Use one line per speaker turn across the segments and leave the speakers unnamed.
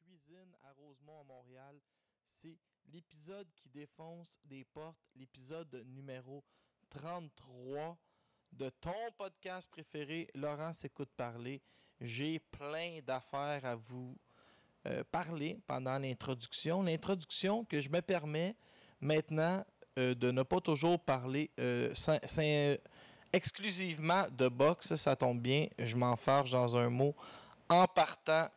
cuisine à Rosemont, Montréal. C'est l'épisode qui défonce des portes, l'épisode numéro 33 de ton podcast préféré, Laurent s'écoute parler. J'ai plein d'affaires à vous euh, parler pendant l'introduction. L'introduction que je me permets maintenant euh, de ne pas toujours parler euh, exclusivement de boxe, ça tombe bien, je m'enfarge dans un mot. En partant,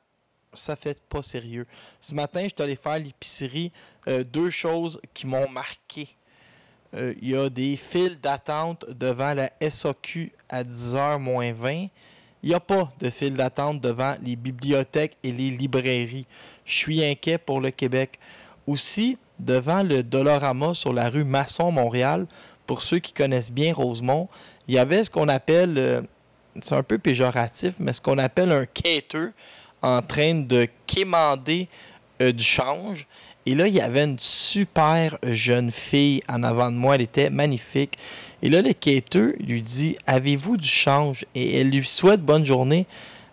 ça fait pas sérieux. Ce matin, je suis allé faire l'épicerie. euh, deux choses qui m'ont marqué. Euh, Il y a des files d'attente devant la SAQ à 10h moins 20. Il n'y a pas de file d'attente devant les bibliothèques et les librairies. Je suis inquiet pour le Québec. Aussi, devant le Dolorama sur la rue Masson-Montréal, pour ceux qui connaissent bien Rosemont, il y avait ce qu'on appelle, euh, c'est un peu péjoratif, mais ce qu'on appelle un quêteux en train de quémander euh, du change. Et là, il y avait une super jeune fille en avant de moi. Elle était magnifique. Et là, le quêteux lui dit Avez-vous du change Et elle lui souhaite bonne journée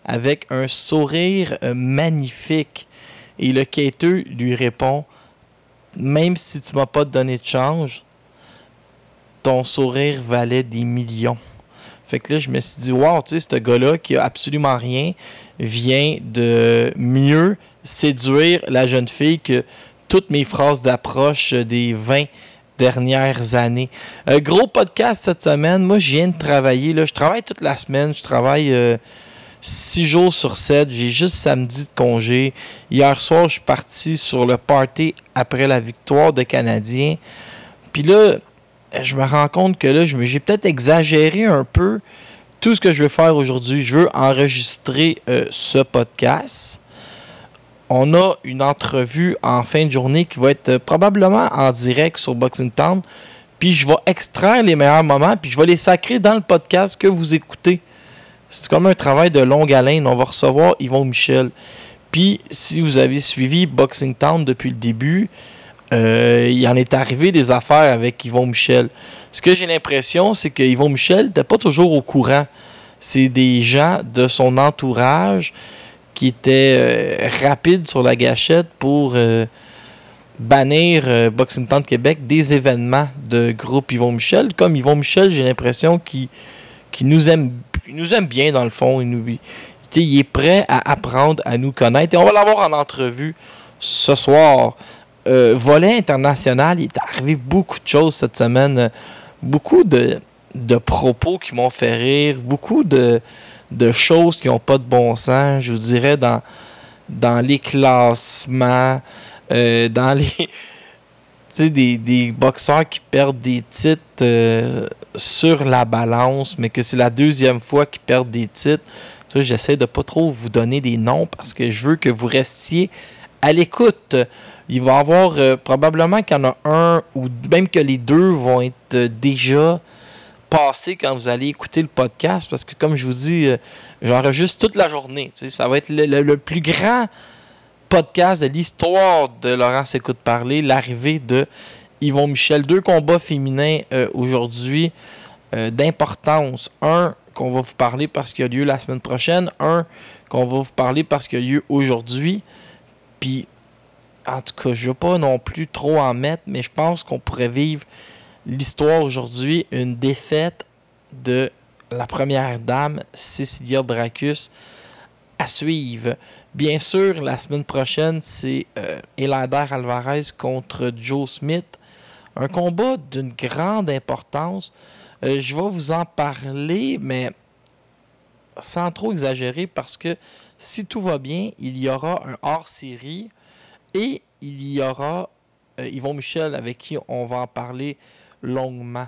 avec un sourire euh, magnifique. Et le quêteux lui répond Même si tu m'as pas donné de change, ton sourire valait des millions. Fait que là, je me suis dit, wow, tu sais, ce gars-là qui a absolument rien vient de mieux séduire la jeune fille que toutes mes phrases d'approche des 20 dernières années. Euh, gros podcast cette semaine. Moi, je viens de travailler. Là. Je travaille toute la semaine. Je travaille 6 jours sur 7. J'ai juste samedi de congé. Hier soir, je suis parti sur le party après la victoire de Canadiens. Puis là, je me rends compte que là, j'ai peut-être exagéré un peu tout ce que je veux faire aujourd'hui. Je veux enregistrer euh, ce podcast. On a une entrevue en fin de journée qui va être euh, probablement en direct sur Boxing Town. Puis je vais extraire les meilleurs moments, puis je vais les sacrer dans le podcast que vous écoutez. C'est comme un travail de longue haleine. On va recevoir Yvon Michel. Puis si vous avez suivi Boxing Town depuis le début, euh, il en est arrivé des affaires avec Yvon Michel. Ce que j'ai l'impression, c'est que Yvon Michel n'était pas toujours au courant. C'est des gens de son entourage qui étaient euh, rapides sur la gâchette pour euh, bannir Boxing Town Québec des événements de groupe Yvon Michel. Comme Yvon Michel, j'ai l'impression qu'il nous aime nous aime bien dans le fond. Il, nous, il est prêt à apprendre à nous connaître. Et on va l'avoir en entrevue ce soir. Euh, volet international, il est arrivé beaucoup de choses cette semaine. Beaucoup de, de propos qui m'ont fait rire. Beaucoup de, de choses qui n'ont pas de bon sens. Je vous dirais dans, dans les classements, euh, dans les. des, des boxeurs qui perdent des titres euh, sur la balance, mais que c'est la deuxième fois qu'ils perdent des titres. J'essaie de pas trop vous donner des noms parce que je veux que vous restiez à l'écoute. Il va y avoir euh, probablement qu'il y en a un ou même que les deux vont être euh, déjà passés quand vous allez écouter le podcast parce que comme je vous dis, euh, j'enregistre toute la journée. Ça va être le, plus grand podcast de l'histoire de Laurence Écoute Parler, l'arrivée de Yvon Michel. Deux combats féminins euh, aujourd'hui d'importance. Un qu'on va vous parler parce qu'il a lieu la semaine prochaine. Un qu'on va vous parler parce qu'il a lieu aujourd'hui. Puis, en tout cas, je veux pas non plus trop en mettre, mais je pense qu'on pourrait vivre l'histoire aujourd'hui, une défaite de la première dame, Cecilia Bracus, à suivre. Bien sûr, la semaine prochaine, c'est euh, Alvarez contre Joe Smith. Un combat d'une grande importance. Euh, je vais vous en parler, mais sans trop exagérer, parce que si tout va bien, il y aura un hors-série et il y aura euh, Yvon Michel avec qui on va en parler longuement.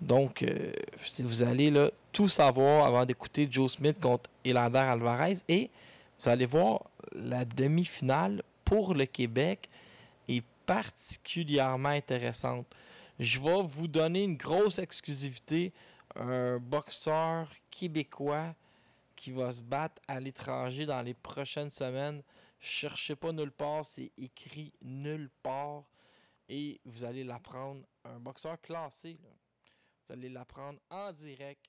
Donc, euh, vous allez tout savoir avant d'écouter Joe Smith contre Elander Alvarez et vous allez voir la demi-finale pour le Québec est particulièrement intéressante. Je vais vous donner une grosse exclusivité. Un boxeur québécois qui va se battre à l'étranger dans les prochaines semaines. Cherchez pas nulle part, c'est écrit nulle part. Et vous allez l'apprendre. Un boxeur classé. là. Vous allez l'apprendre en direct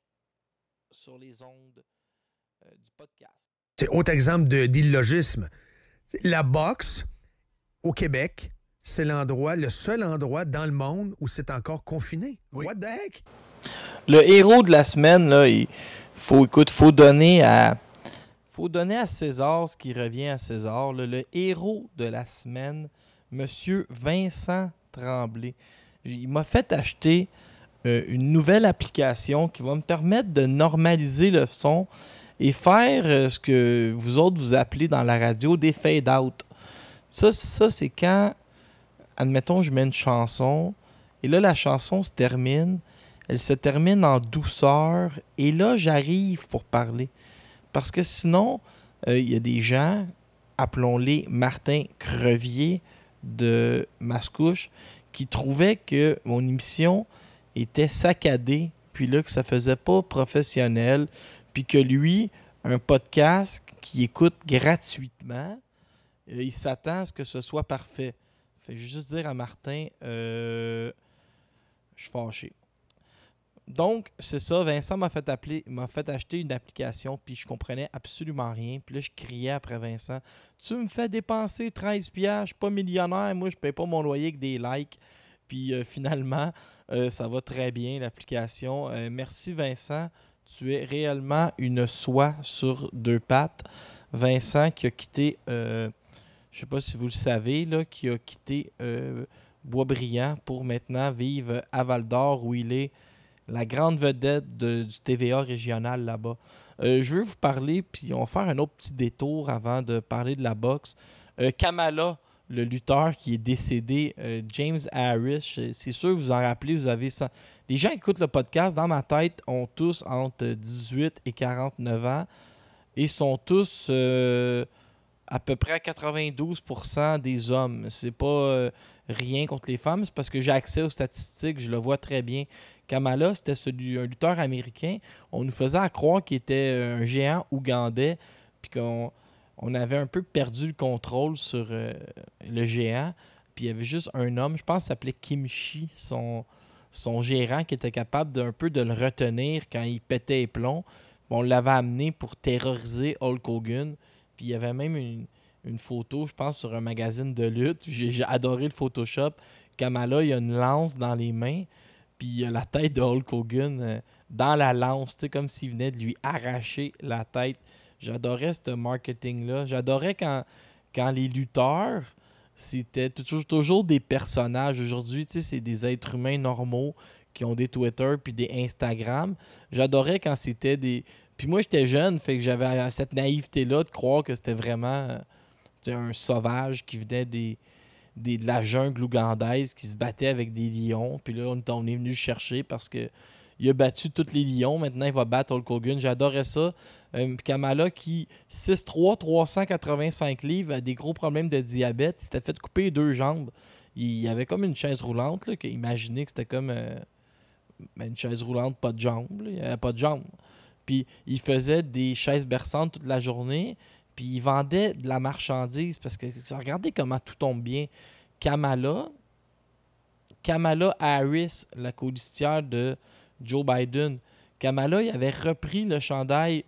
sur les ondes euh, du podcast.
C'est autre exemple de- d'illogisme. La boxe au Québec, c'est l'endroit, le seul endroit dans le monde où c'est encore confiné. What the heck?
Le héros de la semaine, là, il faut, écoute, faut donner à. Faut donner à César ce qui revient à César. Le héros de la semaine, Monsieur Vincent Tremblay. Il m'a fait acheter euh, une nouvelle application qui va me permettre de normaliser le son et faire euh, ce que vous autres vous appelez dans la radio des fade-out. Ça, ça c'est quand, admettons, je mets une chanson et là, la chanson se termine. Elle se termine en douceur et là, j'arrive pour parler. Parce que sinon, euh, il y a des gens, appelons-les Martin Crevier de Mascouche, qui trouvaient que mon émission était saccadée, puis là, que ça faisait pas professionnel, puis que lui, un podcast qui écoute gratuitement, euh, il s'attend à ce que ce soit parfait. Fait juste dire à Martin, euh, je suis fâché. Donc, c'est ça. Vincent m'a fait m'a fait acheter une application, puis je comprenais absolument rien. Puis là, je criais après Vincent Tu me fais dépenser 13 piastres, je suis pas millionnaire, moi, je paye pas mon loyer avec des likes. Puis euh, finalement, euh, ça va très bien, l'application. Euh, merci, Vincent. Tu es réellement une soie sur deux pattes. Vincent qui a quitté, je sais pas si vous le savez, là, qui a quitté Boisbriand pour maintenant vivre à Val d'Or où il est la grande vedette du TVA régional là-bas. Euh, je veux vous parler, puis on va faire un autre petit détour avant de parler de la boxe. Euh, Kamala, le lutteur qui est décédé, euh, James Harris, c'est sûr vous en rappelez, vous avez ça. Les gens qui écoutent le podcast, dans ma tête, ont tous entre 18 et 49 ans et sont tous à peu près 92% des hommes. C'est pas rien contre les femmes, c'est parce que j'ai accès aux statistiques, je le vois très bien. Kamala, c'était un lutteur américain. On nous faisait croire qu'il était un géant ougandais, puis qu'on on avait un peu perdu le contrôle sur euh, le géant. Puis il y avait juste un homme, je pense, s'appelait Kimchi, son, son gérant, qui était capable d'un peu de le retenir quand il pétait les plombs. on l'avait amené pour terroriser Hulk Hogan. Il y avait même une, photo, je pense, sur un magazine de lutte. J'ai adoré le Photoshop. Kamala, il a une lance dans les mains puis il a la tête de Hulk Hogan euh, dans la lance, comme s'il venait de lui arracher la tête. J'adorais ce marketing-là. J'adorais quand, quand les lutteurs, c'était toujours, toujours des personnages. Aujourd'hui, c'est des êtres humains normaux qui ont des Twitter puis des Instagram. J'adorais quand c'était des. Puis moi, j'étais jeune, fait que j'avais cette naïveté-là de croire que c'était vraiment un sauvage qui venait des, de la jungle ougandaise qui se battait avec des lions. Puis là, on, est venu le chercher parce que il a battu tous les lions. Maintenant, il va battre Hulk Hogan. J'adorais ça. Euh, Kamala qui, 6'3, 385 livres, a des gros problèmes de diabète. Il s'était fait couper deux jambes. Il y avait comme une chaise roulante. Là, imaginez que c'était comme euh, ben, une chaise roulante, pas de jambes. Il n'y avait pas de jambes. Puis il faisait des chaises berçantes toute la journée. Puis il vendait de la marchandise parce que regardez comment tout tombe bien. Kamala, Kamala Harris, la colistière de Joe Biden, Kamala, il avait repris le chandail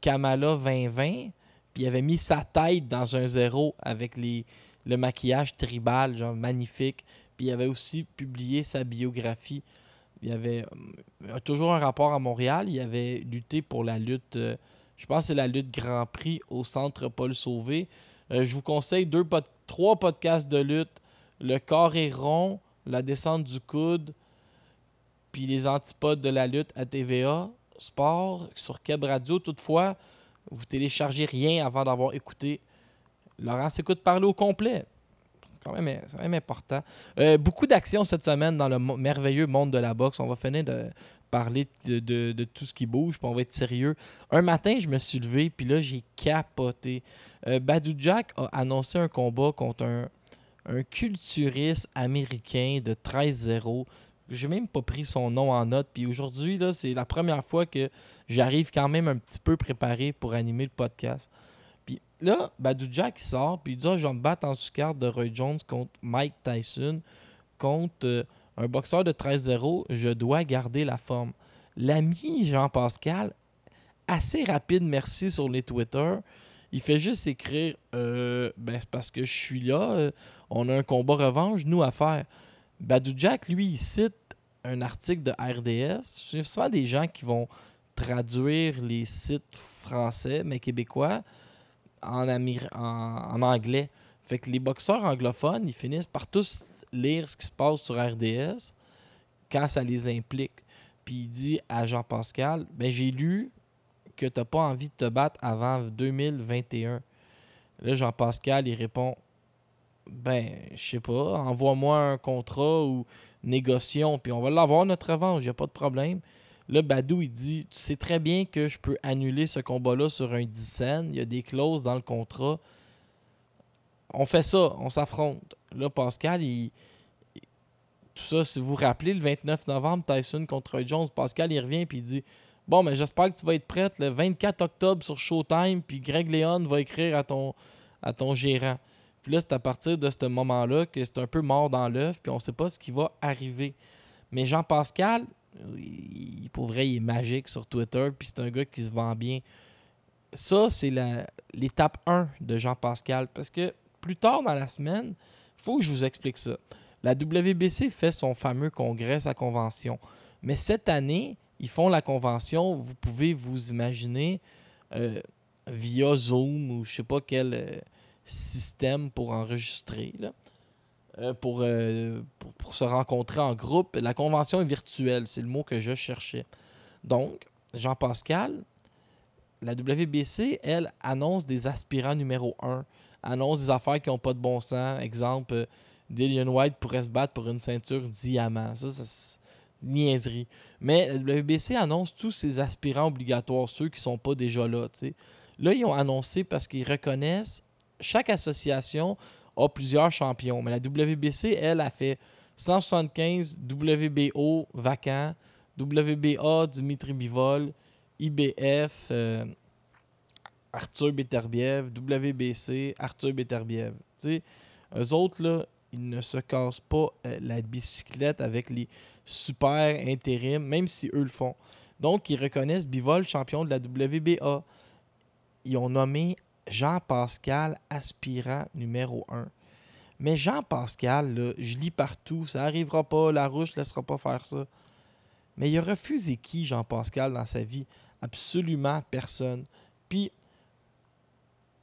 Kamala 2020, puis il avait mis sa tête dans un zéro avec les, le maquillage tribal, genre magnifique. Puis il avait aussi publié sa biographie. Il avait euh, toujours un rapport à Montréal. Il avait lutté pour la lutte. Euh, je pense que c'est la lutte Grand Prix au centre Paul Sauvé. Euh, je vous conseille trois podcasts de lutte Le corps est rond, La descente du coude, puis les antipodes de la lutte à TVA Sport sur Keb Radio. Toutefois, vous téléchargez rien avant d'avoir écouté. Laurent s'écoute parler au complet. C'est quand même, quand même important. Euh, beaucoup d'actions cette semaine dans le merveilleux monde de la boxe. On va finir de parler de, tout ce qui bouge, puis on va être sérieux. Un matin, je me suis levé, puis là, j'ai capoté. Euh, Badou Jack a annoncé un combat contre un, culturiste américain de 13-0. J'ai même pas pris son nom en note. Puis aujourd'hui, c'est la première fois que j'arrive quand même un petit peu préparé pour animer le podcast. Puis là, Badou Jack sort, puis il dit ah, Je vais me battre en sous-carte de Roy Jones contre Mike Tyson, contre. Euh, un boxeur de 13-0, je dois garder la forme. L'ami Jean-Pascal, assez rapide, merci sur les Twitter, Il fait juste écrire euh, ben, parce que je suis là, euh, on a un combat revanche, nous, à faire. Badou Jack, lui, il cite un article de RDS. C'est souvent des gens qui vont traduire les sites français, mais québécois, en, anglais. Fait que les boxeurs anglophones, ils finissent par tous lire ce qui se passe sur RDS quand ça les implique. Puis il dit à Jean-Pascal, ben j'ai lu que tu n'as pas envie de te battre avant 2021. Là, Jean-Pascal, il répond, ben, je sais pas, envoie-moi un contrat ou négocions, puis on va l'avoir notre revanche, il n'y a pas de problème. Là, Badou, il dit Tu sais très bien que je peux annuler ce combat-là sur un 10 Il y a des clauses dans le contrat. On fait ça, on s'affronte. Là, Pascal, il, tout ça, si vous vous rappelez, le 29 novembre, Tyson contre Jones, Pascal, il revient puis il dit Bon, mais j'espère que tu vas être prête le 24 octobre sur Showtime, puis Greg Léon va écrire à ton, à ton gérant. Puis là, c'est à partir de ce moment-là que c'est un peu mort dans l'œuf, puis on ne sait pas ce qui va arriver. Mais Jean-Pascal, pour vrai, il est magique sur Twitter, puis c'est un gars qui se vend bien. Ça, c'est l'étape 1 de Jean-Pascal, parce que plus tard dans la semaine, il faut que je vous explique ça. La WBC fait son fameux congrès, sa convention. Mais cette année, ils font la convention, vous pouvez vous imaginer, euh, via Zoom ou je sais pas quel euh, système pour enregistrer. Euh, pour, pour, se rencontrer en groupe. La convention est virtuelle, c'est le mot que je cherchais. Donc, Jean-Pascal, la WBC, elle, annonce des aspirants numéro 1, annonce des affaires qui n'ont pas de bon sens. Exemple, Dillian White pourrait se battre pour une ceinture diamant. Ça, c'est niaiserie. Mais la WBC annonce tous ses aspirants obligatoires, ceux qui ne sont pas déjà là. Là, ils ont annoncé parce qu'ils reconnaissent chaque association a plusieurs champions. Mais la WBC, elle, a fait 175 WBO vacants, WBA Dimitri Bivol, IBF euh, Arthur Beterbiev, WBC Arthur Beterbiev. eux autres, là, ils ne se cassent pas euh, la bicyclette avec les super intérims, même si eux le font. Donc, ils reconnaissent Bivol champion de la WBA. Ils ont nommé Jean-Pascal aspirant numéro 1. Mais Jean-Pascal, je lis partout, ça n'arrivera pas, la rouge ne laissera pas faire ça. Mais il a refusé qui, Jean-Pascal, dans sa vie? Absolument personne. Puis,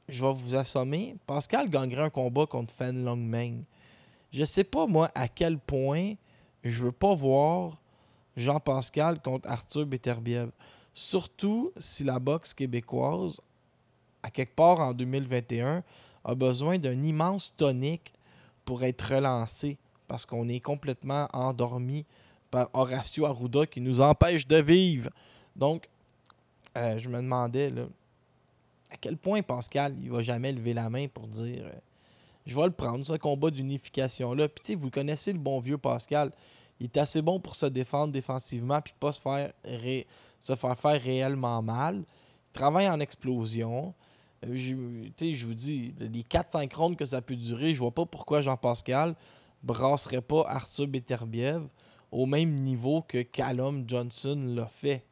je vais vous assommer, Pascal gagnerait un combat contre Fan Longmeng. Je sais pas, moi, à quel point je veux pas voir Jean-Pascal contre Arthur Beterbiev. Surtout si la boxe québécoise à quelque part en 2021, a besoin d'un immense tonique pour être relancé parce qu'on est complètement endormi par Horacio Arruda qui nous empêche de vivre. Donc, euh, je me demandais à quel point Pascal il va jamais lever la main pour dire euh, je vais le prendre, ce combat d'unification-là. Puis, vous connaissez le bon vieux Pascal. Il est assez bon pour se défendre défensivement puis pas se faire, se faire faire réellement mal. Il travaille en explosion. Je, je vous dis, les 4-5 rondes que ça peut durer, je vois pas pourquoi Jean-Pascal brasserait pas Arthur Beterbiev au même niveau que Callum Johnson l'a fait.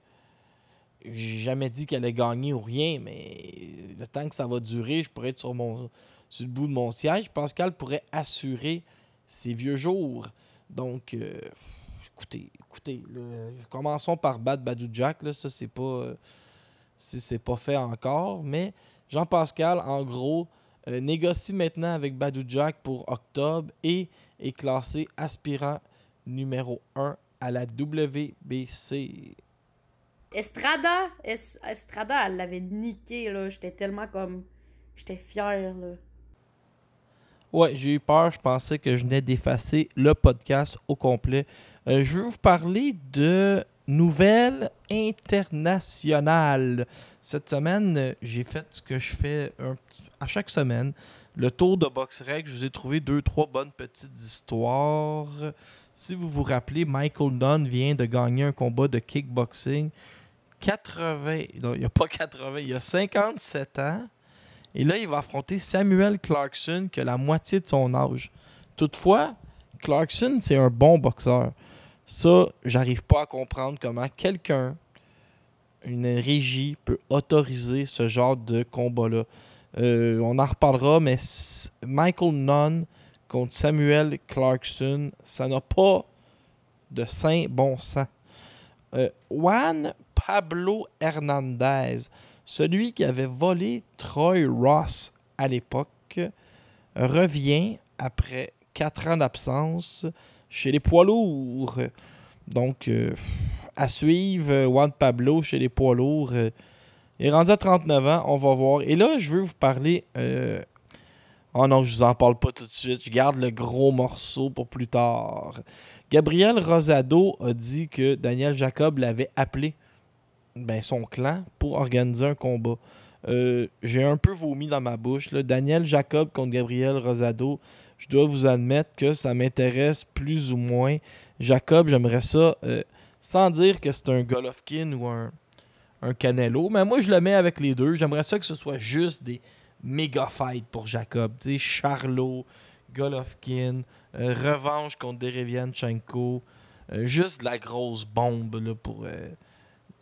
J'ai jamais dit qu'elle allait gagner ou rien, mais le temps que ça va durer, je pourrais être sur, mon, sur le bout de mon siège. Pascal pourrait assurer ses vieux jours. Donc, euh, écoutez, écoutez, commençons par battre Badou Jack. Là, ça, c'est pas, euh, c'est pas fait encore, mais Jean-Pascal, en gros, euh, négocie maintenant avec Badou Jack pour octobre et est classé aspirant numéro 1 à la WBC.
Estrada, Estrada, elle l'avait niqué, là. J'étais tellement comme. J'étais fier, là.
Ouais, j'ai eu peur. Je pensais que je venais d'effacer le podcast au complet. Euh, je vais vous parler de nouvelles internationales. Cette semaine, j'ai fait ce que je fais à chaque semaine. Le tour de boxe règle, je vous ai trouvé deux, trois bonnes petites histoires. Si vous vous rappelez, Michael Dunn vient de gagner un combat de kickboxing. 80, non, il n'y a pas 80, il y a 57 ans. Et là, il va affronter Samuel Clarkson, qui a la moitié de son âge. Toutefois, Clarkson, c'est un bon boxeur. Ça, j'arrive pas à comprendre comment quelqu'un une régie peut autoriser ce genre de combat-là. Euh, on en reparlera, mais Michael Nunn contre Samuel Clarkson, ça n'a pas de saint bon sang. Euh, Juan Pablo Hernandez, celui qui avait volé Troy Ross à l'époque, revient après quatre ans d'absence chez les poids lourds. Donc, euh, à suivre, Juan Pablo chez les poids lourds. il est rendu à 39 ans, on va voir. Et là, je veux vous parler Oh non, je vous en parle pas tout de suite. Je garde le gros morceau pour plus tard. Gabriel Rosado a dit que Daniel Jacob l'avait appelé ben, son clan pour organiser un combat. Euh, j'ai un peu vomi dans ma bouche. Daniel Jacob contre Gabriel Rosado, je dois vous admettre que ça m'intéresse plus ou moins. Jacob, j'aimerais ça, euh, sans dire que c'est un Golovkin ou un, un Canelo, mais moi je le mets avec les deux. J'aimerais ça que ce soit juste des méga fight pour Jacob. Tu sais, Charlot, Golovkin, euh, revanche contre Derevianchenko. Euh, juste la grosse bombe là, pour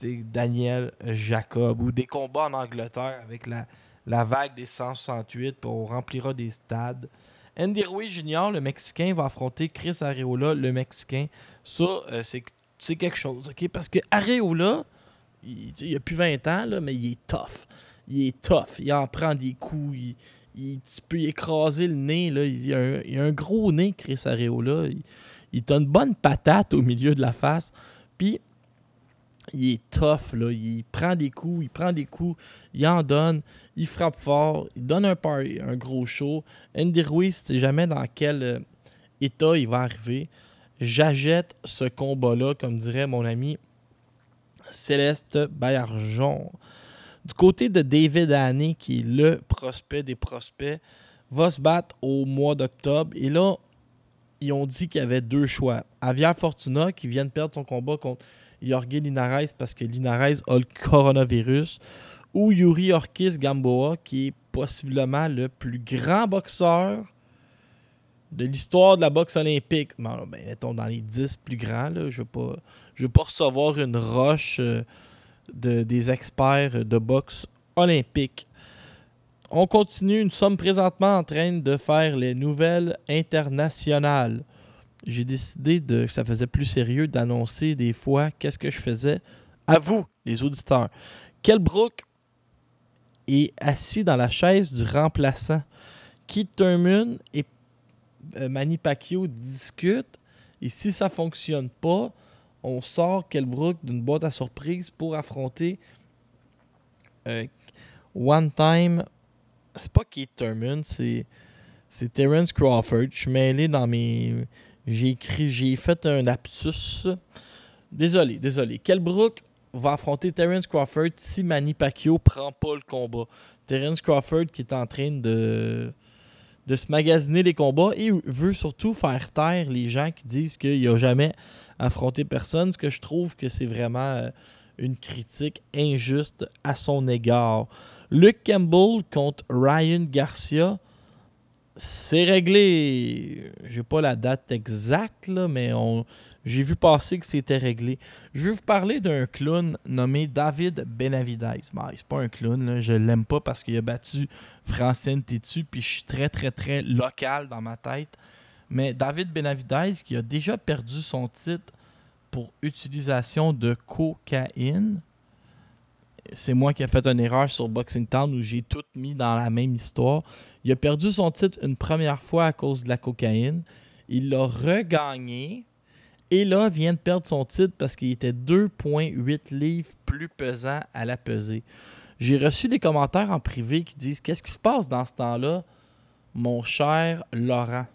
Daniel Jacob. Ou des combats en Angleterre avec la, la vague des 168 pour on remplira des stades. Andy Ruiz Jr., le Mexicain, va affronter Chris Areola, le Mexicain. Ça, c'est quelque chose, OK? Parce que Areola, il, il a plus 20 ans, là, mais il est tough il est tough. Il en prend des coups. Il, il tu peux écraser le nez. Là. Il, a un, gros nez, Chris Areola. Il, il a une bonne patate au milieu de la face. Puis, il est tough. Là. Il prend des coups, il prend des coups, il en donne, il frappe fort, il donne un, un gros show. Andy Ruiz, tu sais jamais dans quel euh, état il va arriver. J'achète ce combat-là, comme dirait mon ami Céleste Bayarjon. Du côté de David Haney, qui est le prospect des prospects, va se battre au mois d'octobre. Et là, ils ont dit qu'il y avait deux choix. Avia Fortuna, qui vient de perdre son combat contre Jorge Linares parce que Linares a le coronavirus, ou Yuri Orkis Gamboa, qui est possiblement le plus grand boxeur de l'histoire de la boxe olympique. Ben, mettons dans les 10 plus grands. Je ne veux, pas, recevoir une roche. Euh, des experts de boxe olympique. On continue, nous sommes présentement en train de faire les nouvelles internationales. J'ai décidé de, ça faisait plus sérieux d'annoncer des fois qu'est-ce que je faisais à vous, les auditeurs. Quel Brook est assis dans la chaise du remplaçant. Keith Thurman et euh, Manny Pacquiao discutent. Et si ça ne fonctionne pas, on sort Kelbrook d'une boîte à surprise pour affronter euh, One Time. C'est pas Keith Thurman, c'est, c'est Terence Crawford. Je suis mêlé dans mes. J'ai écrit, j'ai fait un lapsus. Désolé, désolé. Kelbrook va affronter Terence Crawford si Manny Pacquiao prend pas le combat. Terence Crawford qui est en train de de se magasiner les combats et veut surtout faire taire les gens qui disent qu'il n'y a jamais affronter personne, ce que je trouve que c'est vraiment euh, une critique injuste à son égard. Luke Campbell contre Ryan Garcia, c'est réglé. J'ai pas la date exacte, mais j'ai vu passer que c'était réglé. Je vais vous parler d'un clown nommé David Benavidez. Ben, c'est pas un clown, là. je l'aime pas parce qu'il a battu Francine Tétu, puis je suis très, très, très local dans ma tête. Mais David Benavidez, qui a déjà perdu son titre pour utilisation de cocaïne, c'est moi qui ai fait une erreur sur Boxing Town où j'ai tout mis dans la même histoire. Il a perdu son titre une première fois à cause de la cocaïne. Il l'a regagné. Et là, vient de perdre son titre parce qu'il était 2,8 livres plus pesant à la pesée. J'ai reçu des commentaires en privé qui disent Qu'est-ce qui se passe dans ce temps-là, mon cher Laurent?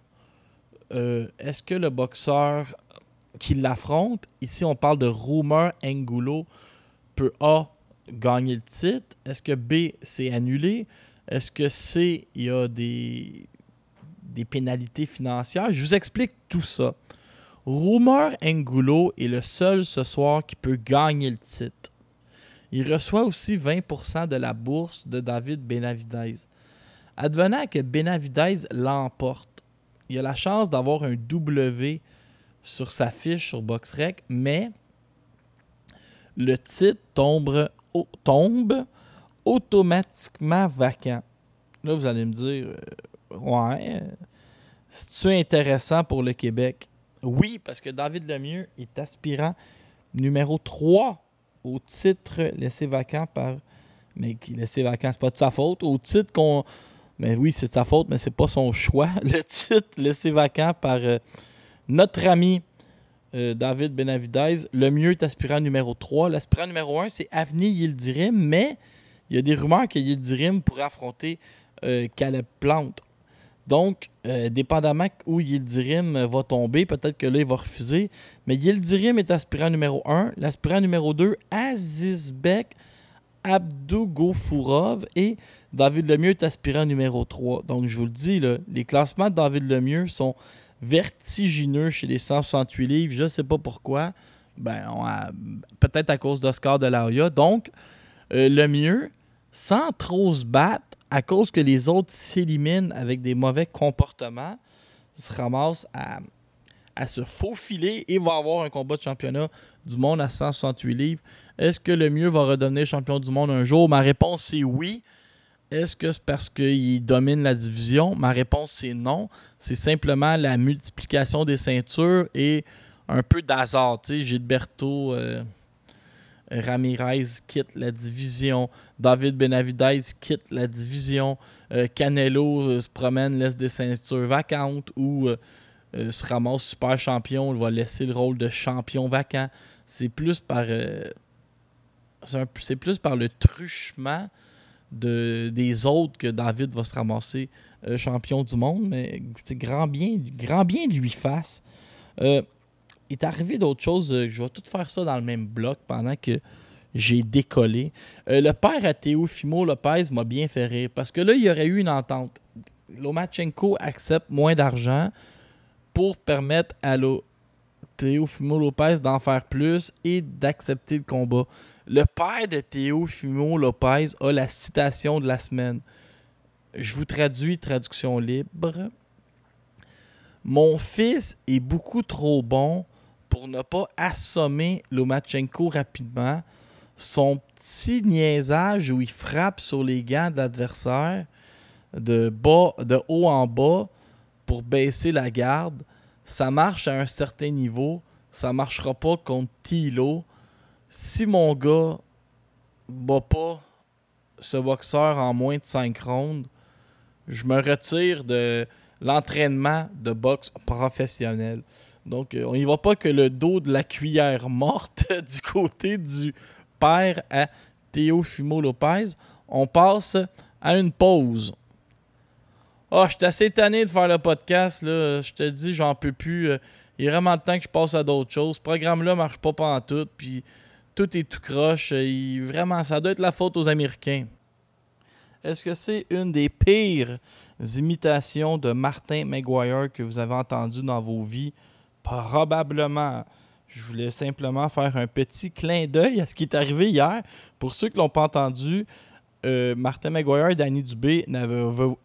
Euh, est-ce que le boxeur qui l'affronte, ici on parle de Rumor Angulo, peut A gagner le titre? Est-ce que B c'est annulé? Est-ce que C il y a des, pénalités financières? Je vous explique tout ça. Rumor Angulo est le seul ce soir qui peut gagner le titre. Il reçoit aussi 20% de la bourse de David Benavidez. Advenant que Benavidez l'emporte, il a la chance d'avoir un W sur sa fiche sur BoxRec, mais le titre tombe, tombe automatiquement vacant. Là, vous allez me dire, euh, ouais, c'est-tu intéressant pour le Québec? Oui, parce que David Lemieux est aspirant numéro 3 au titre laissé vacant par. Mais qui laissé vacant, c'est pas de sa faute. Au titre qu'on. Mais oui, c'est de sa faute, mais c'est pas son choix. Le titre laissé vacant par euh, notre ami euh, David Benavidez. Le mieux est aspirant numéro 3. L'aspirant numéro 1, c'est Avni Yildirim, mais il y a des rumeurs que Yildirim pourrait affronter euh, Caleb Plante. Donc, euh, dépendamment où Yildirim va tomber, peut-être que là, il va refuser. Mais Yildirim est aspirant numéro 1. L'aspirant numéro 2, Azizbek Abdougofourov. Et David Lemieux est aspirant numéro 3. Donc, je vous le dis, les classements de David Lemieux sont vertigineux chez les 168 livres. Je ne sais pas pourquoi. Ben, peut-être à cause d'Oscar de Laria. Donc, euh, Lemieux, sans trop se battre, à cause que les autres s'éliminent avec des mauvais comportements, se ramasse à, se faufiler et va avoir un combat de championnat du monde à 168 livres. Est-ce que le mieux va redevenir champion du monde un jour? Ma réponse c'est oui. Est-ce que c'est parce qu'il domine la division? Ma réponse c'est non. C'est simplement la multiplication des ceintures et un peu d'hasard. Gilberto. Euh, Ramirez quitte la division. David Benavidez quitte la division. Euh, Canelo euh, se promène, laisse des ceintures vacantes ou se ramasse super champion. Il va laisser le rôle de champion vacant. C'est plus par le truchement de, des autres que David va se ramasser champion du monde. Mais c'est grand bien, grand bien lui fasse est arrivé d'autres choses. Euh, je vais tout faire ça dans le même bloc pendant que j'ai décollé. Euh, le père à Théophimo Lopez m'a bien fait rire parce que là, il y aurait eu une entente. Lomachenko accepte moins d'argent pour permettre à Théophimo Lopez d'en faire plus et d'accepter le combat. Le père de Théophimo Lopez a la citation de la semaine. Je vous traduis, traduction libre. Mon fils est beaucoup trop bon pour ne pas assommer Lomachenko rapidement, son petit niaisage où il frappe sur les gants de l'adversaire de, de haut en bas pour baisser la garde, ça marche à un certain niveau. Ça marchera pas contre Tilo. Si mon gars bat pas ce boxeur en moins de 5 rondes, je me retire de l'entraînement de boxe professionnel. Donc, euh, on y va pas que le dos de la cuillère morte du côté du père à Théo Fumo Lopez. On passe à une pause. Ah, oh, je suis assez tanné de faire le podcast. Là. Je te dis, j'en peux plus. Euh, il est vraiment le temps que je passe à d'autres choses. Ce programme-là marche pas en tout. Puis tout est tout croche. vraiment, ça doit être la faute aux Américains. Est-ce que c'est une des pires imitations de Martin McGuire que vous avez entendues dans vos vies? Probablement. Je voulais simplement faire un petit clin d'œil à ce qui est arrivé hier. Pour ceux qui ne l'ont pas entendu, euh, Martin McGuire et Danny Dubé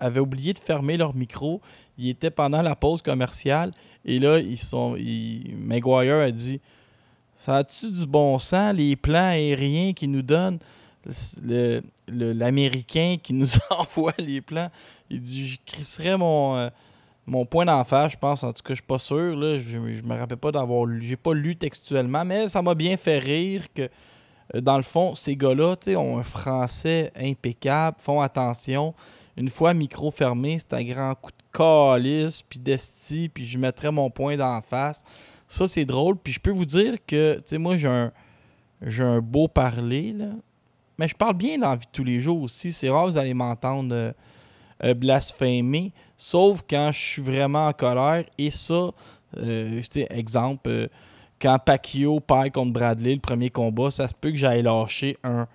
avaient, oublié de fermer leur micro. Ils étaient pendant la pause commerciale. Et là, ils sont. McGuire a dit Ça a-tu du bon sens, les plans aériens qu'ils nous donnent? L'Américain qui nous envoie les plans. Il dit Je crisserais mon. Euh, mon point d'enfer, je pense, en tout cas, je suis pas sûr. Je, je me rappelle pas d'avoir lu. J'ai pas lu textuellement, mais ça m'a bien fait rire que, euh, dans le fond, ces gars-là ont un français impeccable, font attention. Une fois micro fermé, c'est un grand coup de calice, puis d'esti, puis je mettrais mon point d'en face. Ça, c'est drôle. Puis je peux vous dire que, tu sais, moi, j'ai un, j'ai un beau parler, là. Mais je parle bien dans la vie de tous les jours aussi. C'est rare, vous allez m'entendre. Euh, euh, blasphémer, sauf quand je suis vraiment en colère. Et ça, euh, exemple, euh, quand Pacquiao perd contre Bradley le premier combat, ça se peut que j'aille lâcher un,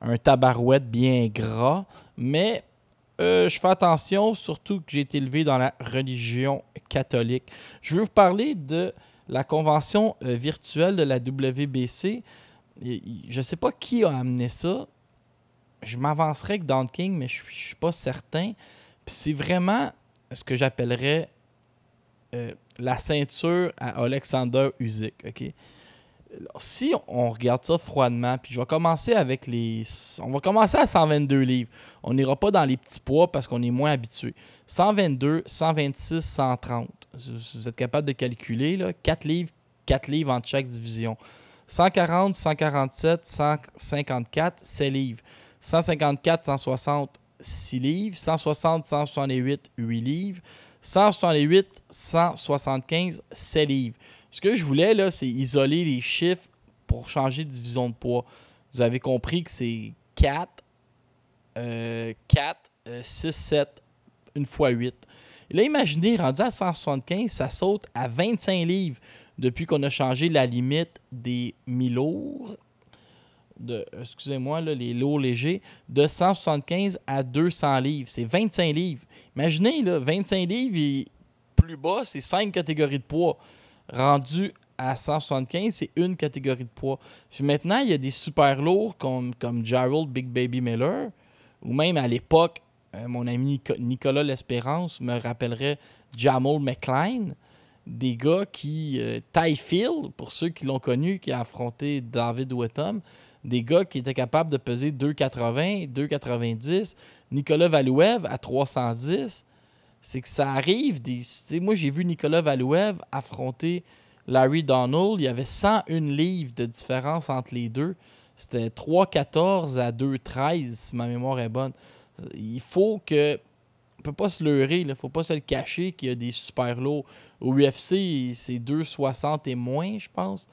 un tabarouette bien gras, mais je fais attention, surtout que j'ai été élevé dans la religion catholique. Je veux vous parler de la convention virtuelle de la WBC. Je ne sais pas qui a amené ça je m'avancerais avec Don King, mais je ne suis pas certain. C'est vraiment ce que j'appellerais euh, la ceinture à Alexander Usyk. ok? Si on regarde ça froidement, puis je vais commencer avec les. On va commencer à 122 livres. On n'ira pas dans les petits poids parce qu'on est moins habitué. 122, 126, 130. Vous êtes capable de calculer, là, 4 livres, 4 livres entre chaque division. 140, 147, 154, 7 livres. 154, 160, 6 livres. 160, 168, 8 livres. 168, 175, 7 livres. Ce que je voulais, là, c'est isoler les chiffres pour changer de division de poids. Vous avez compris que c'est 4, 4, 6, 7, une fois 8. là, imaginez, rendu à 175, ça saute à 25 livres depuis qu'on a changé la limite des mi-lourds, de, excusez-moi, les lourds légers, de 175 à 200 livres. C'est 25 livres. Imaginez, là, 25 livres et plus bas, c'est 5 catégories de poids rendu à 175, c'est une catégorie de poids. Puis maintenant, il y a des super lourds comme, Gerald Big Baby Miller, ou même à l'époque, euh, mon ami Nicolas L'Espérance me rappellerait Jamal McLean, des gars qui. Euh, Ty pour ceux qui l'ont connu, qui a affronté David Wettom, des gars qui étaient capables de peser 2,80, 2,90. Nicolas Valouev à 310 c'est que ça arrive. Des, moi, j'ai vu Nicolas Valouev affronter Larry Donald. Il y avait 101 livres de différence entre les deux. C'était 3-14 à 2-13, si ma mémoire est bonne. Il faut que. On peut pas se leurrer, il ne faut pas se le cacher qu'il y a des super lots. Au UFC, c'est 2,60 et moins, je pense.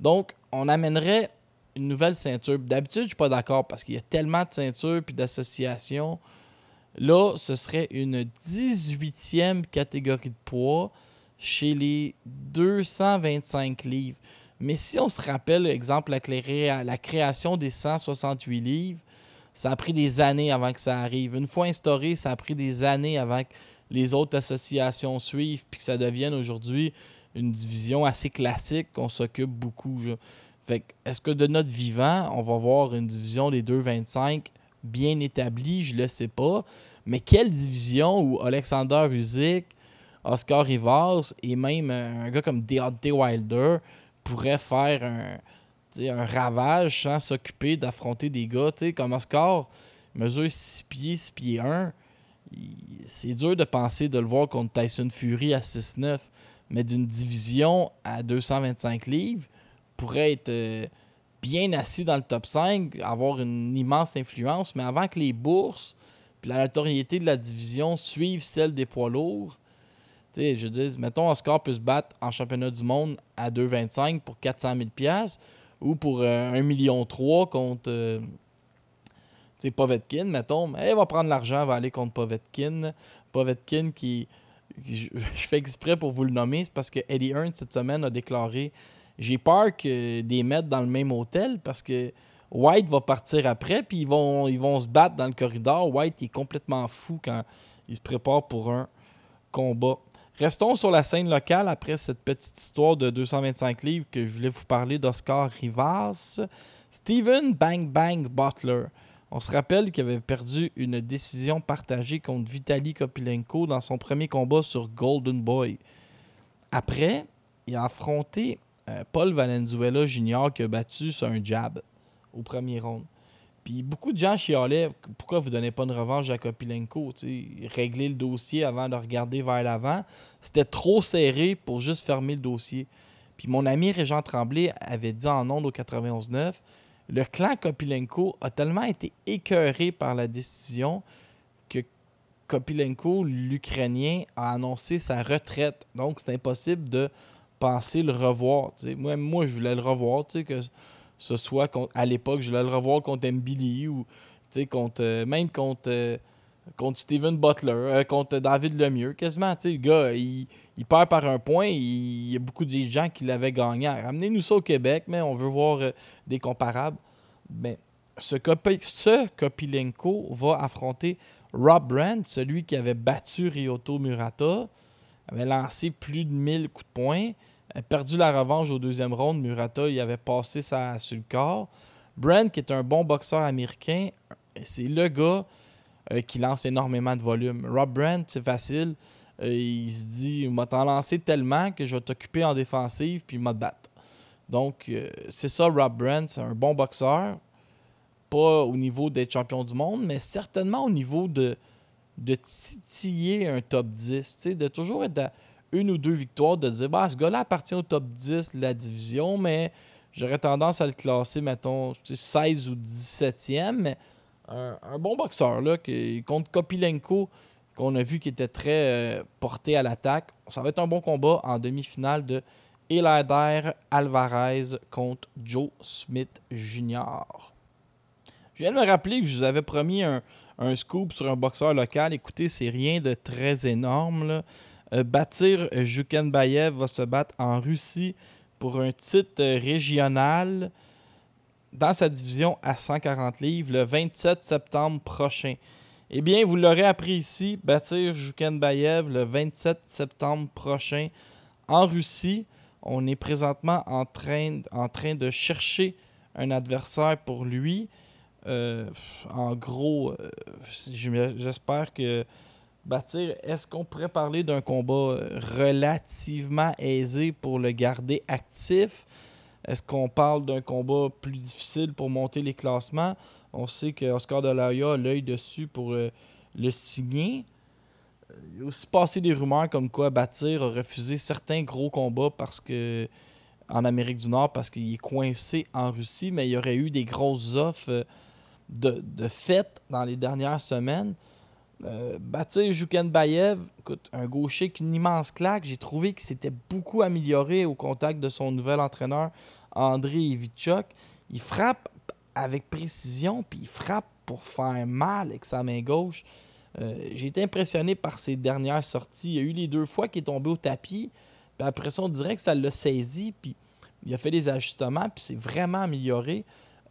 Donc, on amènerait une nouvelle ceinture. D'habitude, je suis pas d'accord parce qu'il y a tellement de ceintures et d'associations Là, ce serait une 18e catégorie de poids chez les 225 livres. Mais si on se rappelle, exemple, la, la création des 168 livres, ça a pris des années avant que ça arrive. Une fois instauré, ça a pris des années avant que les autres associations suivent puis que ça devienne aujourd'hui une division assez classique qu'on s'occupe beaucoup. Est-ce que de notre vivant, on va voir une division des 225 bien établi, je le sais pas. Mais quelle division où Alexander Usyk, Oscar Rivas et même un gars comme Deontay Wilder pourraient faire un, un ravage sans s'occuper d'affronter des gars. Comme Oscar mesure 6 pieds, 6 pieds 1. C'est dur de penser de le voir contre Tyson Fury à 6-9. Mais d'une division à 225 livres pourrait être. Euh, bien assis dans le top 5, avoir une immense influence, mais avant que les bourses puis la notoriété de la division suivent celle des poids lourds, je dis, mettons, Oscar peut se battre en championnat du monde à 2,25 pour 400 000 ou pour 1,3 euh, million contre euh, Povetkin, mettons. Mais il va prendre l'argent, va aller contre Povetkin. Povetkin qui, je, fais exprès pour vous le nommer, c'est parce que Eddie Hearn cette semaine a déclaré j'ai peur que des mettre dans le même hôtel parce que White va partir après, puis ils vont, ils vont se battre dans le corridor. White est complètement fou quand il se prépare pour un combat. Restons sur la scène locale après cette petite histoire de 225 livres que je voulais vous parler d'Oscar Rivas. Steven Bang Bang Butler. On se rappelle qu'il avait perdu une décision partagée contre Vitaly Kopilenko dans son premier combat sur Golden Boy. Après, il a affronté Paul Valenzuela Jr. qui a battu sur un jab au premier round. Puis beaucoup de gens chialaient pourquoi vous ne donnez pas une revanche à Kopilenko Régler le dossier avant de regarder vers l'avant. C'était trop serré pour juste fermer le dossier. Puis mon ami Régent Tremblay avait dit en ondes au 91-9 le clan Kopilenko a tellement été écœuré par la décision que Kopilenko, l'Ukrainien, a annoncé sa retraite. Donc, c'est impossible de penser le revoir. Moi, je voulais le revoir, que ce soit à l'époque, je voulais le revoir contre Mbili ou contre, euh, même contre, euh, contre Steven Butler, euh, contre David Lemieux. Quasiment, le gars, il, perd par un point. Il, y a beaucoup de gens qui l'avaient gagné. Amenez-nous ça au Québec, mais on veut voir des comparables. Mais ce, ce Kopilenko va affronter Rob Brandt, celui qui avait battu Ryoto Murata, avait lancé plus de 1000 coups de poing a perdu la revanche au deuxième round. Murata, il avait passé ça sur le corps. Brent, qui est un bon boxeur américain, c'est le gars euh, qui lance énormément de volume. Rob Brent, c'est facile. Euh, il se dit, m'a t'en lancé tellement que je vais t'occuper en défensive puis m'a te. Donc, euh, c'est ça, Rob Brent, c'est un bon boxeur. Pas au niveau d'être champion du monde, mais certainement au niveau de, titiller un top 10. De toujours être une ou deux victoires, de dire, bah, ce gars-là appartient au top 10 de la division, mais j'aurais tendance à le classer, mettons, 16 ou 17e. Mais un, bon boxeur, là, qui, contre Kopilenko, qu'on a vu qui était très euh, porté à l'attaque. Ça va être un bon combat en demi-finale de Elader Alvarez contre Joe Smith Jr. Je viens de me rappeler que je vous avais promis un, scoop sur un boxeur local. Écoutez, c'est rien de très énorme. Euh, Batir Jukenbayev va se battre en Russie pour un titre régional dans sa division à 140 livres le 27 septembre prochain. Eh bien, vous l'aurez appris ici, Batir Jukenbayev le 27 septembre prochain en Russie. On est présentement en train, de chercher un adversaire pour lui. Euh, en gros, euh, j'espère que Bâtir, est-ce qu'on pourrait parler d'un combat relativement aisé pour le garder actif? Est-ce qu'on parle d'un combat plus difficile pour monter les classements? On sait que Oscar de a l'œil dessus pour euh, le signer. Il a aussi passé des rumeurs comme quoi Bâtir a refusé certains gros combats parce que en Amérique du Nord parce qu'il est coincé en Russie, mais il y aurait eu des grosses offres euh, de, de fête dans les dernières semaines. Euh, Batir Jukenbayev, écoute, un gaucher avec une immense claque. J'ai trouvé qu'il s'était beaucoup amélioré au contact de son nouvel entraîneur, André Ivichuk. Il frappe avec précision, puis il frappe pour faire mal avec sa main gauche. Euh, j'ai été impressionné par ses dernières sorties. Il y a eu les deux fois qu'il est tombé au tapis, puis après ça, on dirait que ça l'a saisi, puis il a fait des ajustements, puis c'est vraiment amélioré.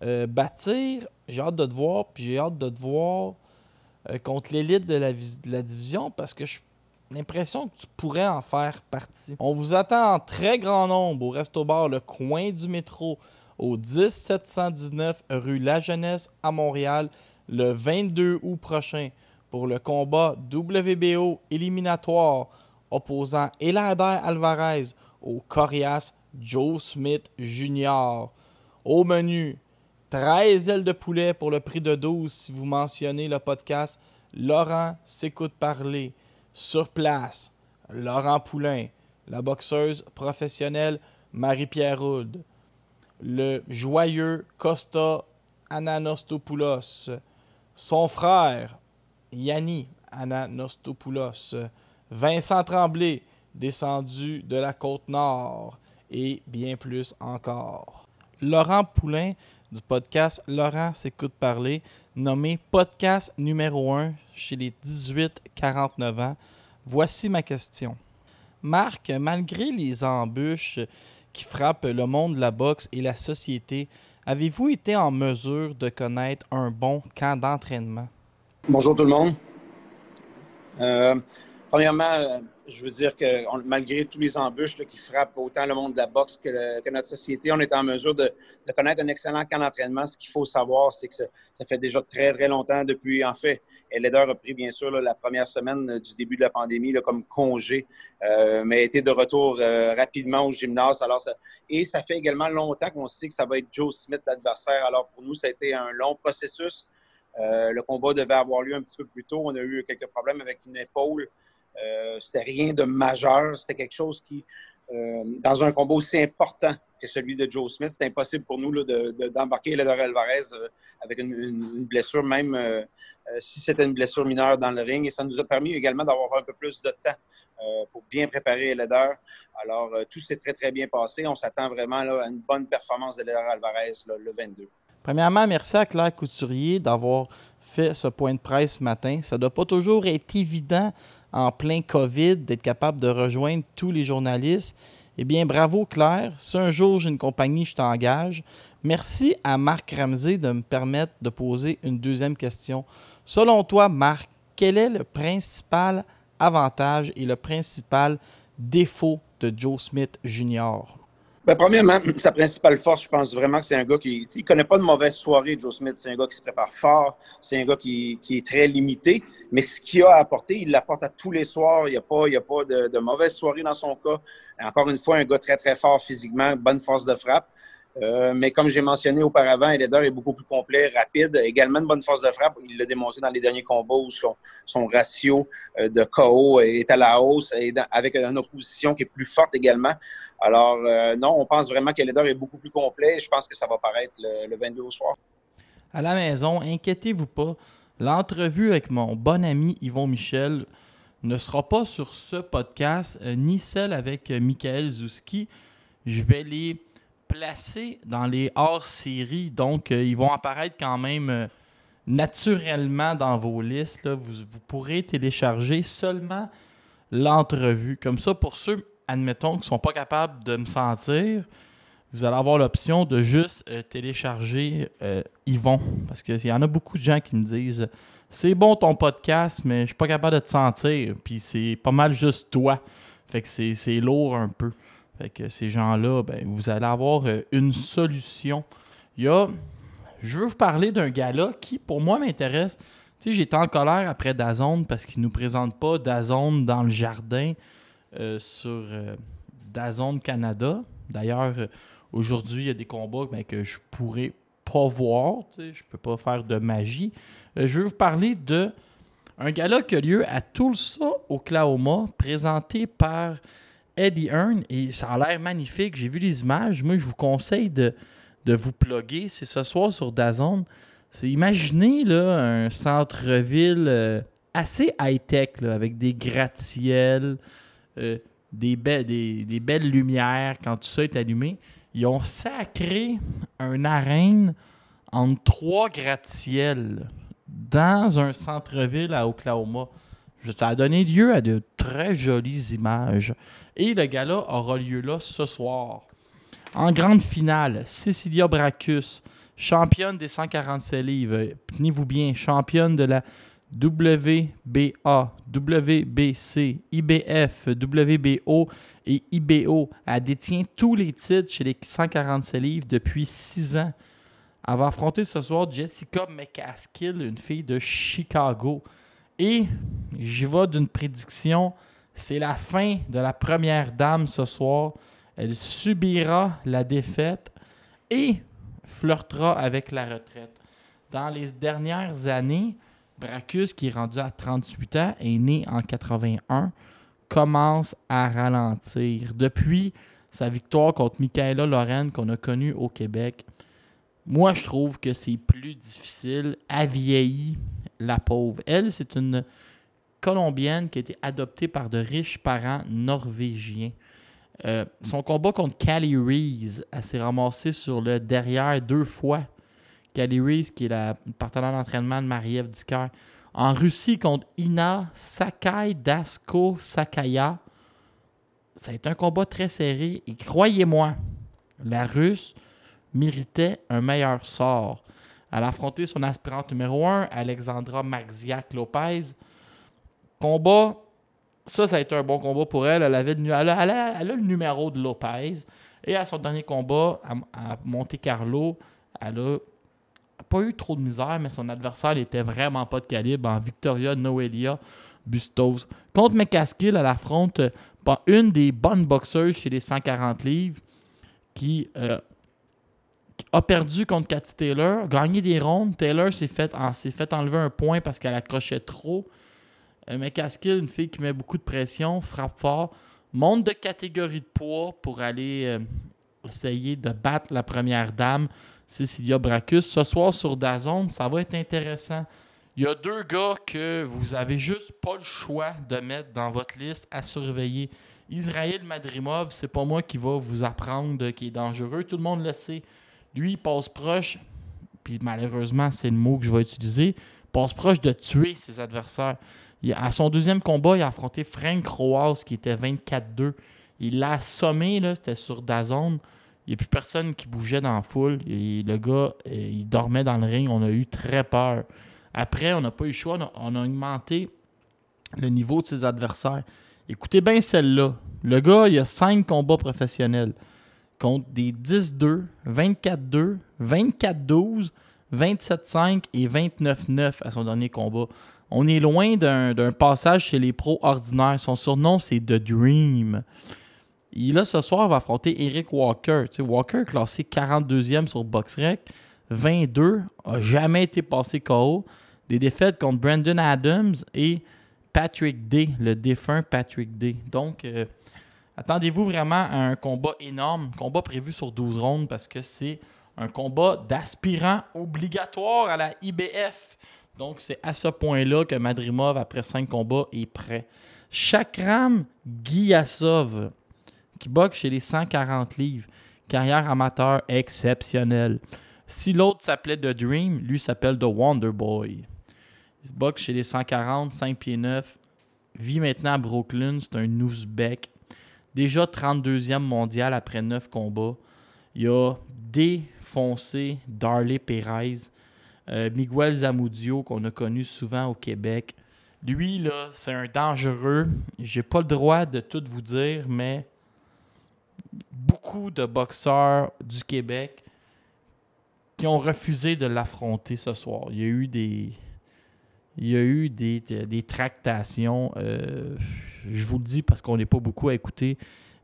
Euh, bâtir, j'ai hâte de te voir, puis j'ai hâte de te voir euh, contre l'élite de la, division parce que j'ai l'impression que tu pourrais en faire partie. On vous attend en très grand nombre au Resto Bar Le Coin du Métro au 10719 rue La Jeunesse à Montréal le 22 août prochain pour le combat WBO éliminatoire opposant Elader Alvarez au Corias Joe Smith Jr. Au menu, 13 ailes de poulet pour le prix de 12 si vous mentionnez le podcast Laurent s'écoute parler. Sur place, Laurent Poulain, la boxeuse professionnelle Marie-Pierre le joyeux Costa Ananostopoulos, son frère Yanni Ananostopoulos, Vincent Tremblay, descendu de la côte nord, et bien plus encore. Laurent Poulain du podcast Laurent s'écoute parler, nommé podcast numéro 1 chez les 18-49 ans. Voici ma question. Marc, malgré les embûches qui frappent le monde de la boxe et la société, avez-vous été en mesure de connaître un bon camp d'entraînement?
Bonjour tout le monde. Euh, premièrement, je veux dire que malgré tous les embûches qui frappent autant le monde de la boxe que, notre société, on est en mesure de, connaître un excellent camp d'entraînement. Ce qu'il faut savoir, c'est que ça, fait déjà très, très longtemps depuis, en fait, Leder a pris bien sûr la première semaine du début de la pandémie comme congé, euh, mais a été de retour euh, rapidement au gymnase. Alors et ça fait également longtemps qu'on sait que ça va être Joe Smith l'adversaire. Alors pour nous, ça a été un long processus. Euh, le combat devait avoir lieu un petit peu plus tôt. On a eu quelques problèmes avec une épaule. Euh, c'était rien de majeur. C'était quelque chose qui, euh, dans un combat aussi important que celui de Joe Smith, c'était impossible pour nous d'embarquer de, Alvarez euh, avec une, blessure, même si c'était une blessure mineure dans le ring. Et ça nous a permis également d'avoir un peu plus de temps pour bien préparer Ledor. Alors, tout s'est très, très bien passé. On s'attend vraiment à une bonne performance de Ledor Alvarez le 22.
Premièrement, merci à Claire Couturier d'avoir fait ce point de presse ce matin. Ça ne doit pas toujours être évident en plein COVID d'être capable de rejoindre tous les journalistes. Eh bien, bravo Claire. Si un jour j'ai une compagnie, je t'engage. Merci à Marc Ramsey de me permettre de poser une deuxième question. Selon toi, Marc, quel est le principal avantage et le principal défaut de Joe Smith Jr.?
Ben, premièrement, sa principale force, je pense vraiment que c'est un gars qui ne connaît pas de mauvaise soirée, Joe Smith. C'est un gars qui se prépare fort. C'est un gars qui, est très limité. Mais ce qu'il a apporté, il l'apporte à tous les soirs. Il n'y a pas, il a pas de, mauvaise soirée dans son cas. Encore une fois, un gars très, très fort physiquement, bonne force de frappe. Euh, mais comme j'ai mentionné auparavant, Eder est beaucoup plus complet, rapide, également une bonne force de frappe. Il l'a démontré dans les derniers combats où son, ratio euh, de KO est à la hausse avec une opposition qui est plus forte également. Alors, euh, non, on pense vraiment qu'Eder est beaucoup plus complet. Je pense que ça va paraître le, 22 au soir.
À la maison, inquiétez-vous pas. L'entrevue avec mon bon ami Yvon Michel ne sera pas sur ce podcast, ni celle avec Michael Zouski. Je vais les placés dans les hors-séries, donc euh, ils vont apparaître quand même euh, naturellement dans vos listes. Vous, pourrez télécharger seulement l'entrevue. Comme ça, pour ceux, admettons, qui ne sont pas capables de me sentir, vous allez avoir l'option de juste euh, télécharger Yvon. Parce qu'il y en a beaucoup de gens qui me disent C'est bon ton podcast, mais je suis pas capable de te sentir. Puis c'est pas mal juste toi. Fait que c'est lourd un peu. Fait que ces gens-là, ben, vous allez avoir euh, une solution. Je veux vous parler d'un gars-là qui, pour moi, m'intéresse. Tu sais, j'étais en colère après Dazone parce qu'il ne nous présente pas Dazone dans le jardin euh, sur euh, Canada. D'ailleurs, aujourd'hui, il y a des combats ben, que je pourrais pas voir. Tu sais, je peux pas faire de magie. je veux vous parler de un gala qui a lieu à Tulsa, Oklahoma, présenté par Eddie Earn et ça a l'air magnifique. J'ai vu les images. Moi, je vous conseille de, vous plugger. C'est ce soir sur Dazone. C'est imaginez là, un centre-ville euh, assez high-tech avec des gratte-ciels, euh, des, des, belles lumières quand tout ça est allumé. Ils ont sacré un arène en trois gratte-ciels dans un centre-ville à Oklahoma. Ça a donné lieu à de très jolies images. Et le gala aura lieu là ce soir. En grande finale, Cecilia Bracus, championne des 147 livres. Tenez-vous bien, championne de la WBA, WBC, IBF, WBO et IBO. Elle détient tous les titres chez les 147 livres depuis 6 ans. Elle va affronter ce soir Jessica McCaskill, une fille de Chicago. Et j'y vais d'une prédiction c'est la fin de la première dame ce soir. Elle subira la défaite et flirtera avec la retraite. Dans les dernières années, Bracus, qui est rendu à 38 ans, est né en 81, commence à ralentir. Depuis sa victoire contre Michaela Lorraine qu'on a connue au Québec, moi je trouve que c'est plus difficile. à vieillir la pauvre. Elle, c'est une colombienne qui a été adoptée par de riches parents norvégiens. Euh, son combat contre Callie Reese, elle s'est ramassée sur le derrière deux fois. Callie Reese, qui est la partenaire d'entraînement de Marie-Ève Dicker. En Russie, contre Ina Sakai Dasko Sakaya. Ça a été un combat très serré. Et croyez-moi, la Russe méritait un meilleur sort. Elle a affronté son aspirante numéro 1, Alexandra Marziak Lopez. Combat, ça, ça a été un bon combat pour elle. Elle, avait a, le numéro de Lopez. Et à son dernier combat, à, Monte Carlo, elle a pas eu trop de misère, mais son adversaire n'était vraiment pas de calibre en Victoria Noelia Bustos. Contre McCaskill, elle affronte euh, une des bonnes boxeurs chez les 140 livres qui, euh, a perdu contre Cathy Taylor, gagné des rondes. Taylor s'est fait, enlever un point parce qu'elle accrochait trop. Euh, McCaskill, une fille qui met beaucoup de pression, frappe fort, monte de catégorie de poids pour aller euh, essayer de battre la première dame, Cecilia Bracus. Ce soir sur Dazone, ça va être intéressant. Il y a deux gars que vous avez juste pas le choix de mettre dans votre liste à surveiller. Israël Madrimov, c'est pas moi qui va vous apprendre qu'il est dangereux. Tout le monde le sait. Lui, il passe proche, puis malheureusement, c'est le mot que je vais utiliser, passe proche de tuer ses adversaires à son deuxième combat, il a affronté Frank Roas, qui était 24-2. Il l'a assommé, c'était sur Dazone. Il n'y a plus personne qui bougeait dans la foule. le gars, euh, il dormait dans le ring. On a eu très peur. Après, on n'a pas eu le choix. On a, augmenté le niveau de ses adversaires. Écoutez bien celle-là. Le gars, il a cinq combats professionnels. Contre des 10-2, 24-2, 24-12, 27-5 et 29-9 à son dernier combat. On est loin d'un passage chez les pros ordinaires. Son surnom, c'est The Dream. Il, là, ce soir, va affronter Eric Walker. Walker, classé 42e sur BoxRec, 22, a jamais été passé KO. Des défaites contre Brandon Adams et Patrick Day, le défunt Patrick Day. Donc, euh, attendez-vous vraiment à un combat énorme, combat prévu sur 12 rondes parce que c'est un combat d'aspirant obligatoire à la IBF. Donc, c'est à ce point-là que Madrimov, après 5 combats, est prêt. Chakram Guiasov, qui boxe chez les 140 livres, carrière amateur exceptionnelle. Si l'autre s'appelait The Dream, lui s'appelle The Wonder Boy. Il boxe chez les 140, 5 pieds 9, vit maintenant à Brooklyn, c'est un Ouzbek. Déjà 32e mondial après 9 combats. Il a défoncé Darley Perez, euh, Miguel Zamudio, qu'on a connu souvent au Québec. Lui, là, c'est un dangereux. J'ai pas le droit de tout vous dire, mais beaucoup de boxeurs du Québec qui ont refusé de l'affronter ce soir. Il y a eu des. Il y a eu des, des tractations. Euh, je vous le dis parce qu'on n'est pas beaucoup à écouter.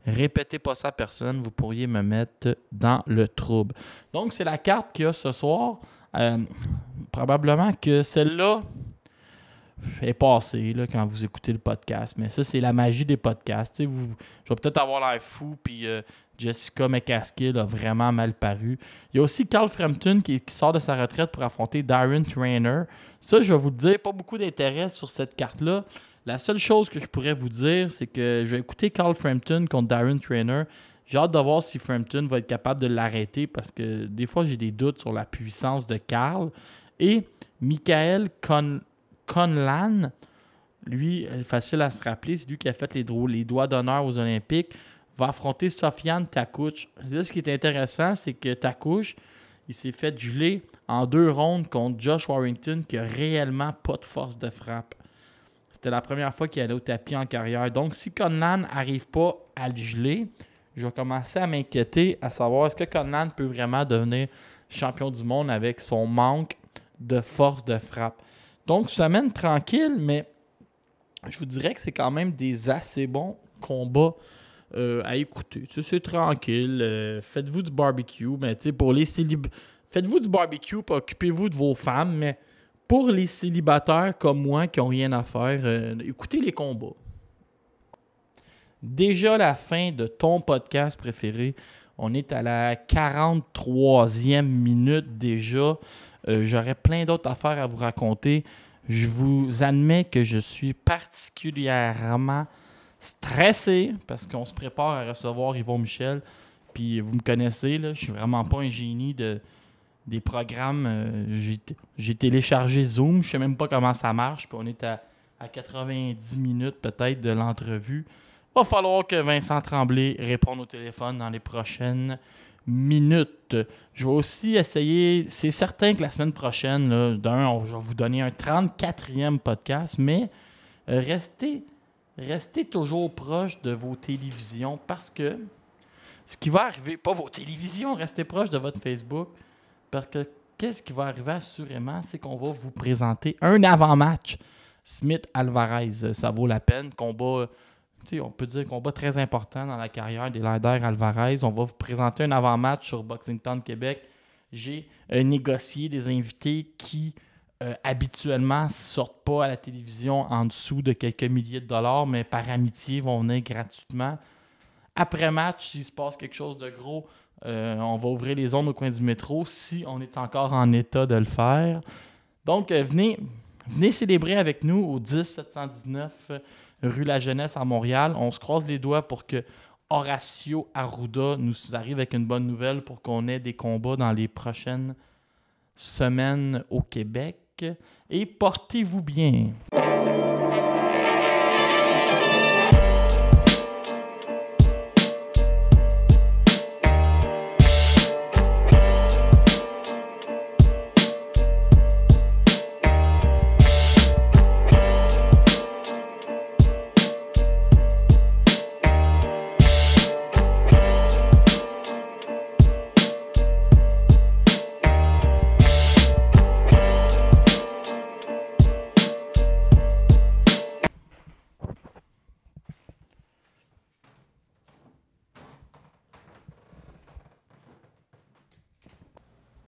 Répétez pas ça à personne, vous pourriez me mettre dans le trouble. Donc, c'est la carte qu'il y a ce soir. Euh, probablement que celle-là est passée là, quand vous écoutez le podcast. Mais ça, c'est la magie des podcasts. Je vais peut-être avoir l'air fou, puis euh, Jessica McCaskill a vraiment mal paru. Il y a aussi Carl Frampton qui, sort de sa retraite pour affronter Darren Trainer. Ça, je vais vous dire, pas beaucoup d'intérêt sur cette carte-là. La seule chose que je pourrais vous dire, c'est que je vais écouter Carl Frampton contre Darren Trainer. J'ai hâte de voir si Frampton va être capable de l'arrêter parce que des fois, j'ai des doutes sur la puissance de Carl. Et Michael Conlan, lui, facile à se rappeler, c'est lui qui a fait les doigts d'honneur aux Olympiques, va affronter Sofiane Takouch. ce qui est intéressant, c'est que Takouch, il s'est fait geler en deux rondes contre Josh Warrington qui a réellement pas de force de frappe. C'était la première fois qu'il allait au tapis en carrière. Donc, si Conlan n'arrive pas à le geler, je vais commencer à m'inquiéter à savoir est-ce que Conlan peut vraiment devenir champion du monde avec son manque de force de frappe. Donc, semaine tranquille, mais je vous dirais que c'est quand même des assez bons combats euh, à écouter. c'est tranquille. Euh, faites-vous du barbecue, mais pour les Faites-vous du barbecue, occupez-vous de vos femmes, mais pour les célibataires comme moi qui n'ont rien à faire, euh, écoutez les combats déjà la fin de ton podcast préféré. On est à la 43e minute déjà. J'aurais plein d'autres affaires à vous raconter. Je vous admets que je suis particulièrement stressé parce qu'on se prépare à recevoir Yvon Michel. Puis vous me connaissez, là, je suis vraiment pas un génie de, des programmes. Euh, j'ai téléchargé Zoom, je sais même pas comment ça marche. Puis on est à, à 90 minutes peut-être de l'entrevue va falloir que Vincent Tremblay réponde au téléphone dans les prochaines minutes. Je vais aussi essayer, c'est certain que la semaine prochaine, d'un, je vais vous donner un 34e podcast, mais euh, restez, restez toujours proche de vos télévisions parce que ce qui va arriver, pas vos télévisions, restez proche de votre Facebook parce que qu'est-ce qui va arriver assurément, c'est qu'on va vous présenter un avant-match. Smith-Alvarez, ça vaut la peine. Combat on peut dire combat très important dans la carrière des Lander Alvarez. On va vous présenter un avant-match sur Boxing Town Québec. J'ai euh, négocié des invités qui euh, habituellement sortent pas à la télévision en dessous de quelques milliers de dollars, mais par amitié vont venir gratuitement. Après match, s'il se passe quelque chose de gros, euh, on va ouvrir les zones au coin du métro si on est encore en état de le faire. Donc, venez, venez célébrer avec nous au 10 719 rue La Jeunesse à Montréal. On se croise les doigts pour que Horacio Arruda nous arrive avec une bonne nouvelle pour qu'on ait des combats dans les prochaines semaines au Québec. Et portez-vous bien.